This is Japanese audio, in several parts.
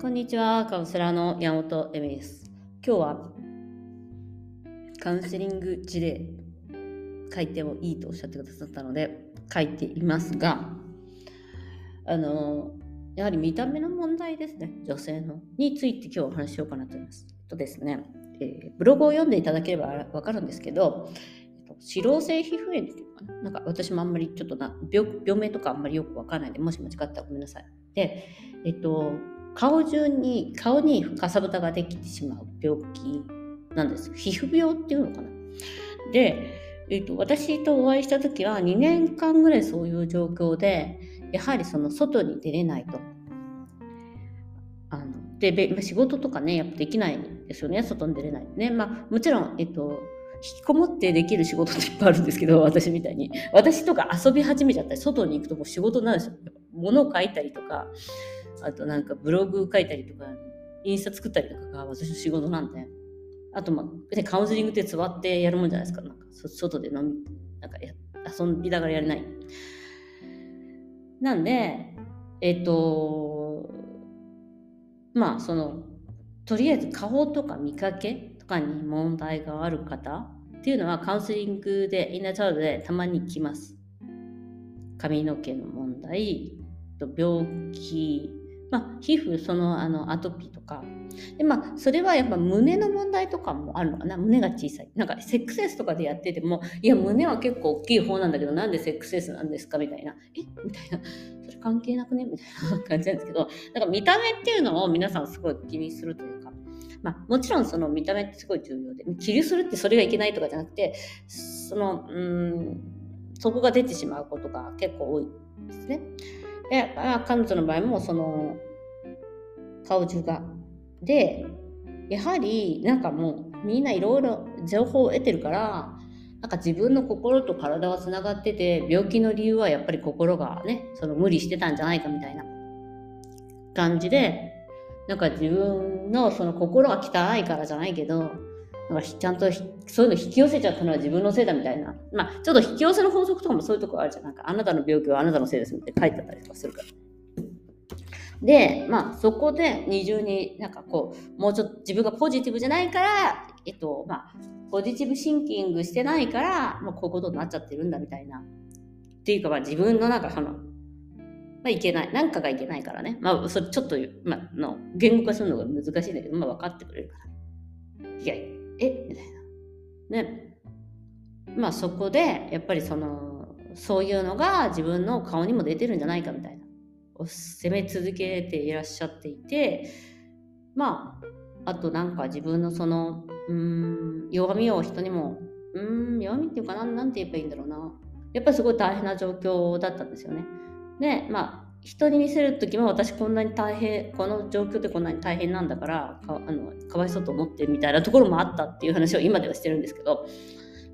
こんにちは、カウンセラーの山本恵美です。今日はカウンセリング事例書いてもいいとおっしゃってくださったので書いていますが、あの、やはり見た目の問題ですね、女性のについて今日お話ししようかなと思います。とですね、えー、ブログを読んでいただければわかるんですけど、脂漏性皮膚炎っていうかな、なんか私もあんまりちょっとな病病名とかあんまりよくわからないんで、もし間違ったらごめんなさい。で、えっと、顔中に、顔にかさぶたができてしまう病気なんです。皮膚病っていうのかな。で、えっと、私とお会いした時は2年間ぐらいそういう状況で、やはりその外に出れないと。あので仕事とかね、やっぱできないんですよね、外に出れないね。まあ、もちろん、えっと、引きこもってできる仕事っていっぱいあるんですけど、私みたいに。私とか遊び始めちゃったり、外に行くともう仕事なんですよ。物を書いたりとか、あとなんかブログ書いたりとか、インスタ作ったりとかが私の仕事なんで。あと、まあ、別にカウンセリングって座ってやるもんじゃないですか。なんか外で飲み、なんかや遊びながらやれない。なんで、えっと、まあ、その、とりあえず顔とか見かけとかに問題がある方っていうのはカウンセリングで、インナーチャイルドでたまに来ます。髪の毛の問題、病気、まあ、皮膚、そのあのアトピーとか。で、まあ、それはやっぱ胸の問題とかもあるのかな。胸が小さい。なんか、セックスレスとかでやってても、いや、胸は結構大きい方なんだけど、なんでセックスレスなんですかみたいな。え？みたいな。それ関係なくね？みたいな感じなんですけど、なんか見た目っていうのを皆さんすごい気にするというか、まあ、もちろんその見た目ってすごい重要で、気にするってそれがいけないとかじゃなくて、その、うん、そこが出てしまうことが結構多いですね。で、まあ、彼女の場合もその顔中が。で、やはりなんかもうみんないろいろ情報を得てるから、なんか自分の心と体はつながってて、病気の理由はやっぱり心がね、その無理してたんじゃないかみたいな感じで、なんか自分のその心が汚いからじゃないけど、なんかちゃんとそういうの引き寄せちゃったのは自分のせいだみたいな。まあ、ちょっと引き寄せの法則とかもそういうとこあるじゃん。なんか、あなたの病気はあなたのせいですみたいな書いてあったりとかするから。で、まあ、そこで二重になんかこう、もうちょっと自分がポジティブじゃないから、えっと、まあ、ポジティブシンキングしてないから、もうこういうことになっちゃってるんだみたいな。っていうか、まあ、自分のなんかその、まあ、いけない。なんかがいけないからね。まあ、それちょっと、まあ、の言語化するのが難しいんだけど、まあ、分かってくれるから。いや、えみたいな。ね。まあそこで、やっぱりその、そういうのが自分の顔にも出てるんじゃないかみたいな。を責め続けていらっしゃっていて、まあ、あとなんか自分のその、うん、弱みを人にも、うん、弱みっていうかな、なんて言えばいいんだろうな。やっぱりすごい大変な状況だったんですよね。で、まあ、人に見せる時も私こんなに大変この状況でこんなに大変なんだからかあのかわいそうと思ってみたいなところもあったっていう話を今ではしてるんですけど、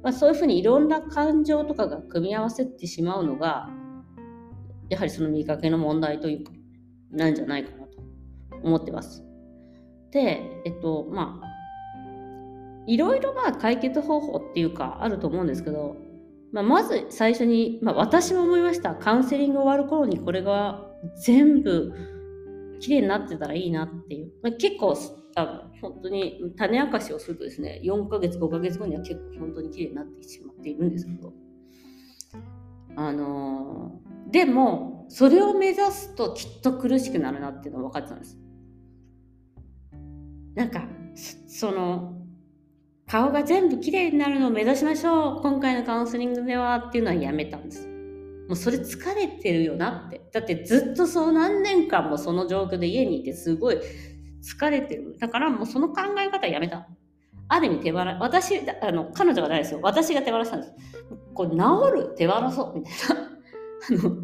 まあ、そういうふうにいろんな感情とかが組み合わせてしまうのがやはりその見かけの問題というかなんじゃないかなと思ってます。でえっとまあいろいろまあ解決方法っていうかあると思うんですけどまあ、まず最初に、まあ、私も思いました。カウンセリング終わる頃にこれが全部綺麗になってたらいいなっていう。まあ、結構あ本当に種明かしをするとですね、4ヶ月、5ヶ月後には結構本当に綺麗になってしまっているんですけど。あのー、でも、それを目指すときっと苦しくなるなっていうのは分かってたんです。なんか、その、顔が全部綺麗になるのを目指しましょう今回のカウンセリングではっていうのはやめたんです。もうそれ疲れてるよなって。だってずっとそう何年間もその状況で家にいてすごい疲れてる。だからもうその考え方やめた。ある意味手放私、あの、彼女がないですよ。私が手放したんです。これ治る手放そうみたいな。あの、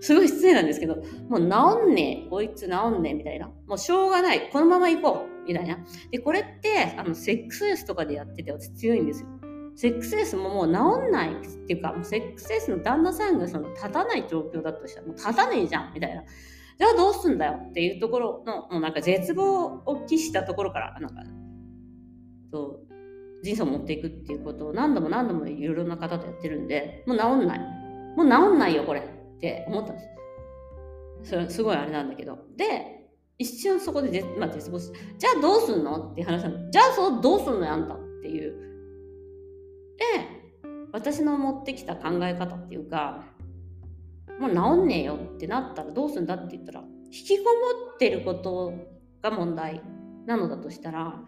すごい失礼なんですけど、もう治んねえ、こいつ治んねえみたいな。もうしょうがない。このまま行こうみたいな。で、これって、あの、セックスレスとかでやってて私強いんですよ。セックスレスももう治んないっていうか、もうセックスレスの旦那さんがその立たない状況だとしたら、もう立たねえじゃんみたいな。じゃあどうすんだよっていうところの、もうなんか絶望を期したところから、なんか、そう、人生を持っていくっていうことを何度も何度もいろいろな方とやってるんで、もう治んない。もう治んないよ、これって思ったんです。それすごいあれなんだけど。で、一瞬そこで絶,、まあ、絶望じゃあどうすんの？って話なの。じゃあそうどうすんのあんたっていう。で、私の持ってきた考え方っていうか、もう治んねえよってなったらどうすんだって言ったら、引きこもってることが問題なのだとしたら、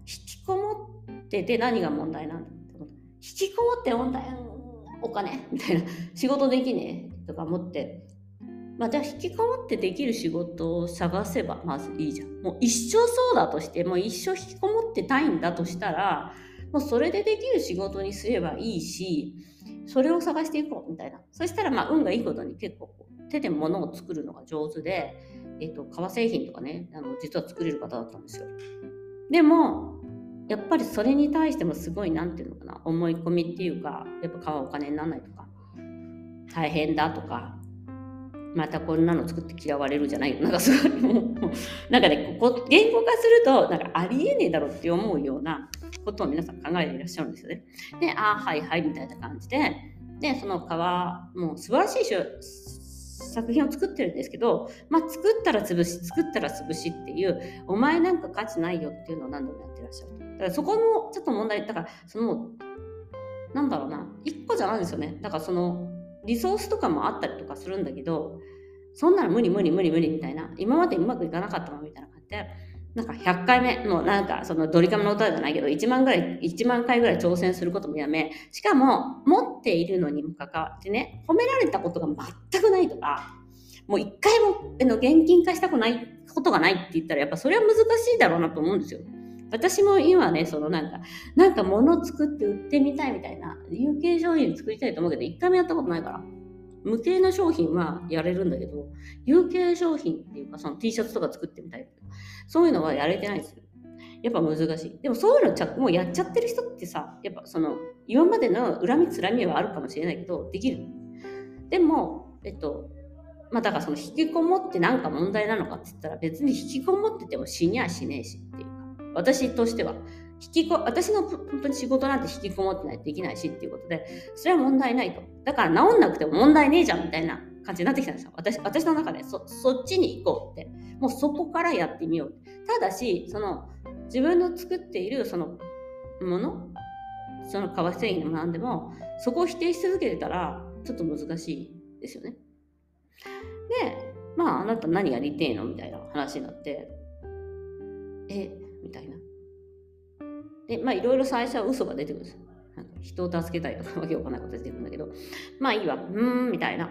引きこもってて何が問題なんだってこと引きこもって問題、お金みたいな、仕事できねえとか思って、まあ、じゃあ引きこもってできる仕事を探せばまずいいじゃん。もう一生そうだとして、もう一生引きこもってたいんだとしたら、もうそれでできる仕事にすればいいし、それを探していこうみたいな。そしたらまあ運がいいことに結構手で物を作るのが上手で、えっと、革製品とかね、あの実は作れる方だったんですよ。でも、やっぱりそれに対してもすごい、なんていうのかな、思い込みっていうか、やっぱ買うお金にならないとか、大変だとか、またこんなの作って嫌われるじゃないなんかすごいもうなんかねここ言語化するとなんかありえねえだろって思うようなことを皆さん考えていらっしゃるんですよね。でああはいはいみたいな感じで。でその皮もう素晴らしい作品を作ってるんですけど、まあ、作ったら潰し作ったら潰しっていうお前なんか価値ないよっていうのを何度もやってらっしゃるだからそこもちょっと問題だからそのなんだろうな1個じゃないですよね。だからそのリソースとかもあったりとかするんだけど、そんなの無理無理無理無理みたいな、今までうまくいかなかったのみたいな感じで、なんか100回目のなんかそのドリカムの歌じゃないけど、1万ぐらい、1万回ぐらい挑戦することもやめ、しかも持っているのにもかかわってね、褒められたことが全くないとか、もう一回もの現金化したくないことがないって言ったら、やっぱそれは難しいだろうなと思うんですよ。私も今ね、そのなんか、なんか物作って売ってみたいみたいな、有形商品作りたいと思うけど、一回もやったことないから。無形な商品はやれるんだけど、有形商品っていうか、その T シャツとか作ってみたいとかそういうのはやれてないですよ。やっぱ難しい。でもそういうのちゃもうやっちゃってる人ってさ、やっぱその、今までの恨みつらみはあるかもしれないけど、できる。でも、えっと、まあだからその引きこもってなんか問題なのかって言ったら別に引きこもってても死にゃしねえしっていう。私としては。引きこ私の本当に仕事なんて引きこもってないとできないしっていうことで、それは問題ないと。だから治んなくても問題ねえじゃんみたいな感じになってきたんですよ。私私の中でそそっちに行こうって。もうそこからやってみよう。ただし、その自分の作っているそのもの、その革製品でも何でも、そこを否定し続けてたら、ちょっと難しいですよね。で、まあ、あなた何やりてえの？みたいな話になって、え、みたいな。で、まあいろいろ最初は嘘が出てくるんですよ。なんか人を助けたいとかわけわかんないこと出てくるんだけど、まあいいわ、うーん、みたいな。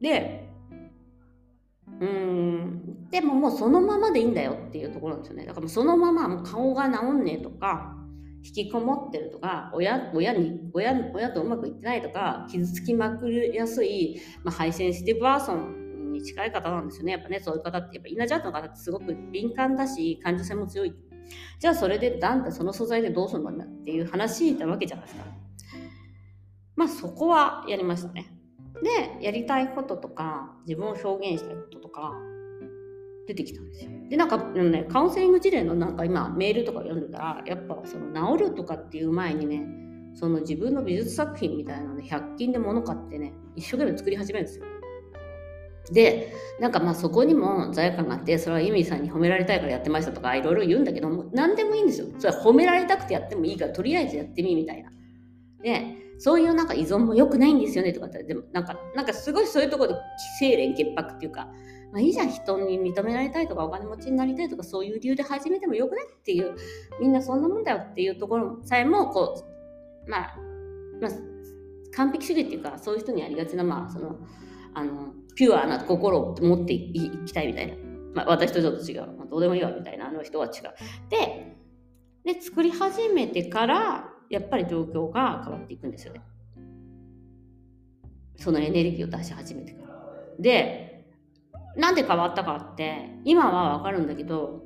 で、うーん、でももうそのままでいいんだよっていうところなんですよね。だからもうそのままもう顔が治んねえとか、引きこもってるとか、親親に親親とうまくいってないとか、傷つきまくりやすい、まあ、 high sensitive person に近い方なんですよね。やっぱね、そういう方って、やっぱイナジャートの方ってすごく敏感だし、感受性も強いじゃあそれでだんだんその素材でどうするんだっていう話なわけじゃないですか。まあそこはやりましたね。で、やりたいこととか、自分を表現したいこととか、出てきたんですよ。で、なんか、ね、カウンセリング事例のなんか今メールとか読んでたら、やっぱその治るとかっていう前にね、その自分の美術作品みたいなので100均で物買ってね、一生懸命作り始めるんですよ。で、なんかまあそこにも罪悪感があって、それはユミさんに褒められたいからやってましたとか、いろいろ言うんだけども、何でもいいんですよ。それは褒められたくてやってもいいから、とりあえずやってみ、みたいな。で、そういうなんか依存も良くないんですよねとかって、でもなんか、なんかすごいそういうところで清廉潔白っていうか、まあいいじゃん、人に認められたいとか、お金持ちになりたいとか、そういう理由で始めてもよくねっていう、みんなそんなもんだよっていうところさえも、こう、まあ、まあ、完璧主義っていうか、そういう人にありがちな、まあ、その、あの、ピュアな心を持っていきたいみたいな。まあ、私とちょっと違う。どうでもいいわみたいな、あの人は違う。で、で、作り始めてから、やっぱり状況が変わっていくんですよね。そのエネルギーを出し始めてから。で、なんで変わったかって、今はわかるんだけど、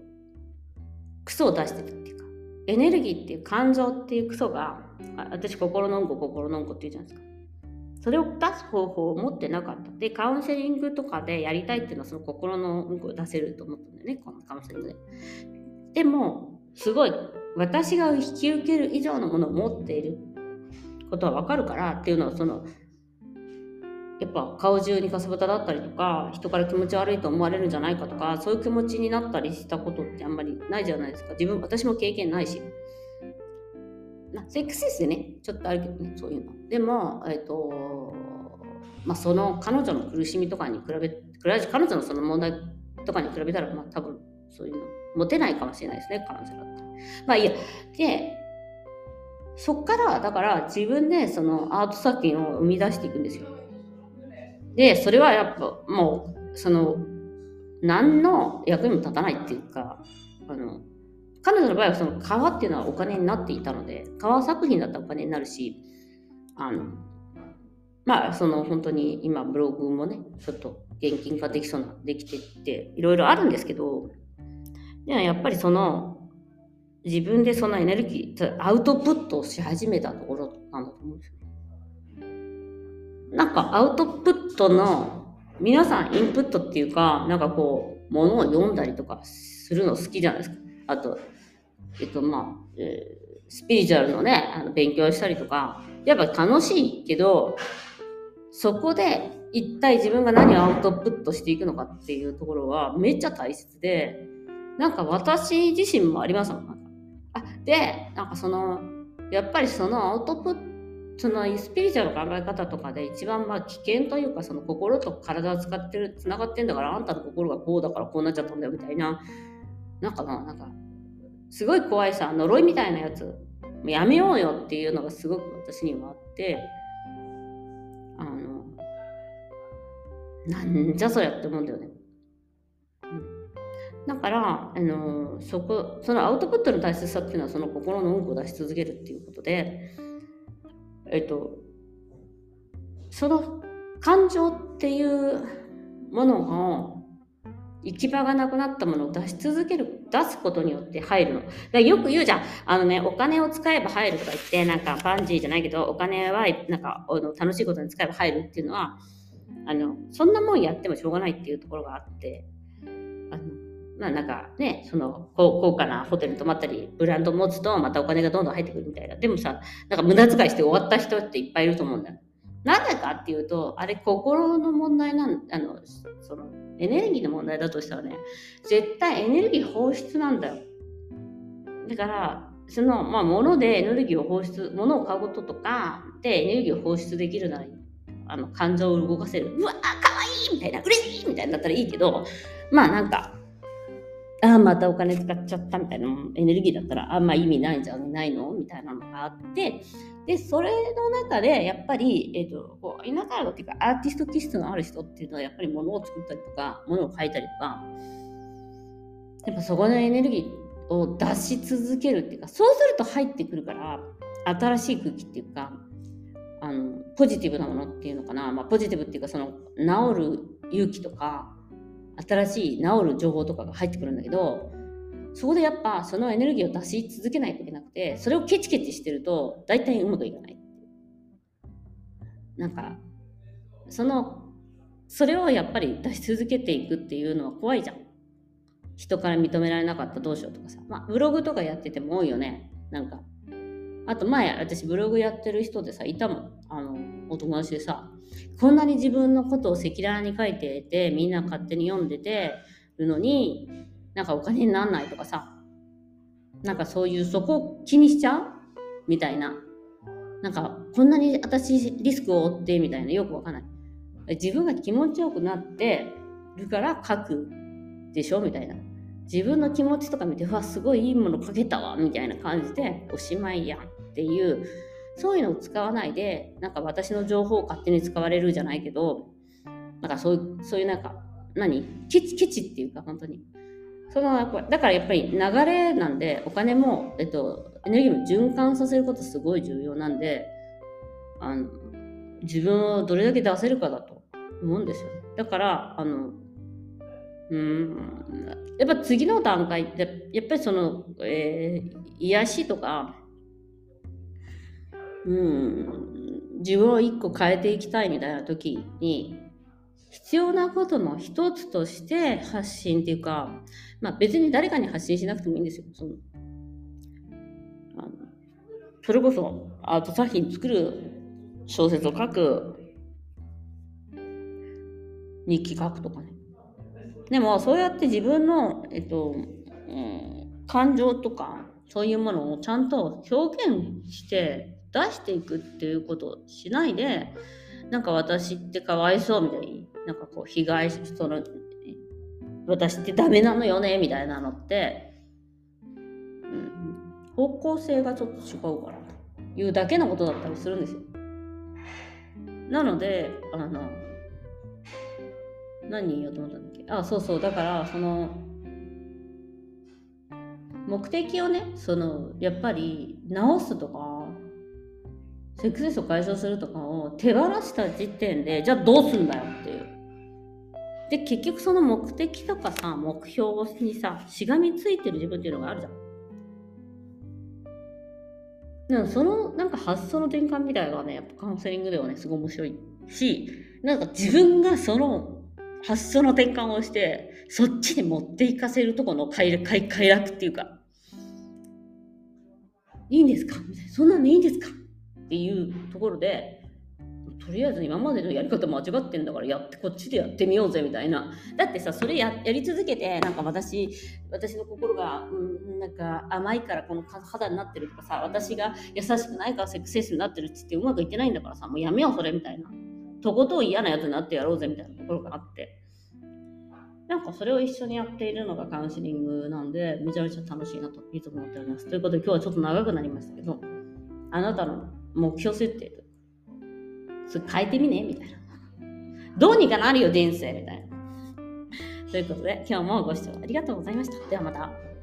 クソを出してるっていうか、エネルギーっていう感情っていうクソが、私心のんこ心のんこって言うじゃないですか。それを出す方法を持ってなかった。で、カウンセリングとかでやりたいっていうのはその心のうんこを出せると思ったんだよね、このカウンセリングで。でも、すごい、私が引き受ける以上のものを持っていることはわかるからっていうのを、その、やっぱ顔中にかさぶただったりとか人から気持ち悪いと思われるんじゃないかとかそういう気持ちになったりしたことってあんまりないじゃないですか自分私も経験ないしセックスレスでね。ちょっとあるけどねそういうの。でもえっ、ー、とまあその彼女の苦しみとかに比べ彼女のその問題とかに比べたらまあ多分そういうの持てないかもしれないですね彼女だったら。まあいいや。でそっからだから自分でそのアート作品を生み出していくんですよ。で、それはやっぱもう、その、何の役にも立たないっていうか、あの、彼女の場合はその革っていうのはお金になっていたので、革作品だったらお金になるし、あの、まあ、その本当に今ブログもね、ちょっと現金化できそうな、できてっていろいろあるんですけど、でもやっぱりその、自分でそのエネルギー、アウトプットをし始めたところなんだと思うんですよ。なんかアウトプットの、皆さんインプットっていうか、なんかこう、ものを読んだりとかするの好きじゃないですか。あと、えっとまあ、えー、スピリチュアルのね、あの勉強したりとか、やっぱ楽しいけど、そこで一体自分が何をアウトプットしていくのかっていうところはめっちゃ大切で、なんか私自身もありますもん。なんかあで、なんかその、やっぱりそのアウトプットそのスピリチュアルの考え方とかで一番まあ危険というかその心と体を使ってるつながってんだからあんたの心がこうだからこうなっちゃったんだよみたいななんかななんかすごい怖いさ呪いみたいなやつ。やめようよっていうのがすごく私にはあって。あのなんじゃそりゃって思うんだよね。だから、あのそこそのアウトプットの大切さっていうのはその心の音符を出し続けるっていうことでえっと、その感情っていうものを行き場がなくなったものを出し続ける、出すことによって入るの。だよく言うじゃん。あのね、お金を使えば入るとか言って、なんかバンジーじゃないけど、お金はなんかあの楽しいことに使えば入るっていうのは、あの、そんなもんやってもしょうがないっていうところがあって、あのまあなんかね、その高価なホテルに泊まったり、ブランド持つとまたお金がどんどん入ってくるみたいな。でもさ、なんか無駄遣いして終わった人っていっぱいいると思うんだよ。なんでかっていうと、あれ心の問題なんあの、そのエネルギーの問題だとしたらね、絶対エネルギー放出なんだよ。だから、その、まあ、物でエネルギーを放出、物を買うこととかでエネルギーを放出できるなら、あの、感情を動かせる。うわ、かわいいみたいな、嬉しいみたいになったらいいけど、まあなんか、ああ、またお金使っちゃったみたいなエネルギーだったら、あんま意味ないんじゃないの？みたいなのがあって、で、それの中で、やっぱり、えっ、ー、と、こう、田舎っていうか、アーティスト気質のある人っていうのは、やっぱり物を作ったりとか、物を書いたりとか、やっぱそこのエネルギーを出し続けるっていうか、そうすると入ってくるから、新しい空気っていうか、あの、ポジティブなものっていうのかな、まあ、ポジティブっていうか、その、治る勇気とか、新しい治る情報とかが入ってくるんだけどそこでやっぱそのエネルギーを出し続けないといけなくてそれをケチケチしてると大体うまくいかないなんかそのそれをやっぱり出し続けていくっていうのは怖いじゃん。人から認められなかったどうしようとかさ。まあブログとかやってても多いよね。なんかあと前私ブログやってる人でさいたもん。あのお友達でさこんなに自分のことを赤裸々に書いていてみんな勝手に読んでてるのになんかお金になんないとかさなんかそういうそこを気にしちゃうみたいな。なんかこんなに私リスクを負ってみたいなよくわかんない。自分が気持ちよくなってるから書くでしょみたいな。自分の気持ちとか見てうわすごいいいもの書けたわみたいな感じでおしまいやんっていうそういうのを使わないで、なんか私の情報を勝手に使われるじゃないけど、なんかそういう、そういうなんか、何？ケチケチっていうか、本当に。そのだからやっぱり流れなんで、お金も、えっと、エネルギーも循環させることすごい重要なんで、あの自分をどれだけ出せるかだと思うんですよ。だから、あの、うん、やっぱ次の段階って、やっぱりその、えー、癒しとか、うん、自分を一個変えていきたいみたいな時に必要なことの一つとして発信っていうか、まあ、別に誰かに発信しなくてもいいんですよ。そのあのそれこそアート作品作る小説を書く日記書くとかね。でもそうやって自分の、えっと、うん、感情とかそういうものをちゃんと表現して出していくっていうことをしないでなんか私ってかわいそうみたいになんかこう被害その私ってダメなのよねみたいなのって、うん、方向性がちょっと違うからというだけのことだったりするんですよ。なのであの何言おうと思ったんだっけ？あそうそうだからその目的をねそのやっぱり直すとかセックスレスを解消するとかを手放した時点でじゃあどうすんだよっていう。で結局その目的とかさ目標にさしがみついてる自分っていうのがあるじゃん。でもそのなんか発想の転換みたいなのはねやっぱカウンセリングではねすごい面白いしなんか自分がその発想の転換をして、そっちに持っていかせるとこの快快快楽っていうか、いいんですか？みたいな。そんなのいいんですか？っていうところで、とりあえず今までのやり方間違ってんだからやってこっちでやってみようぜみたいなだってさそれややり続けてなんか私私の心が、うん、なんか甘いからこの肌になってるとかさ私が優しくないからセックスセスになってるって言ってうまくいってないんだからさもうやめようそれみたいなとことん嫌なやつになってやろうぜみたいなところがあって。なんかそれを一緒にやっているのがカウンセリングなんで、めちゃめちゃ楽しいなといつも思っております。ということで今日はちょっと長くなりましたけど、あなたの目標設定それ変えてみねみたいな。どうにかなるよ、人生みたいな。ということで、今日もご視聴ありがとうございました。ではまた。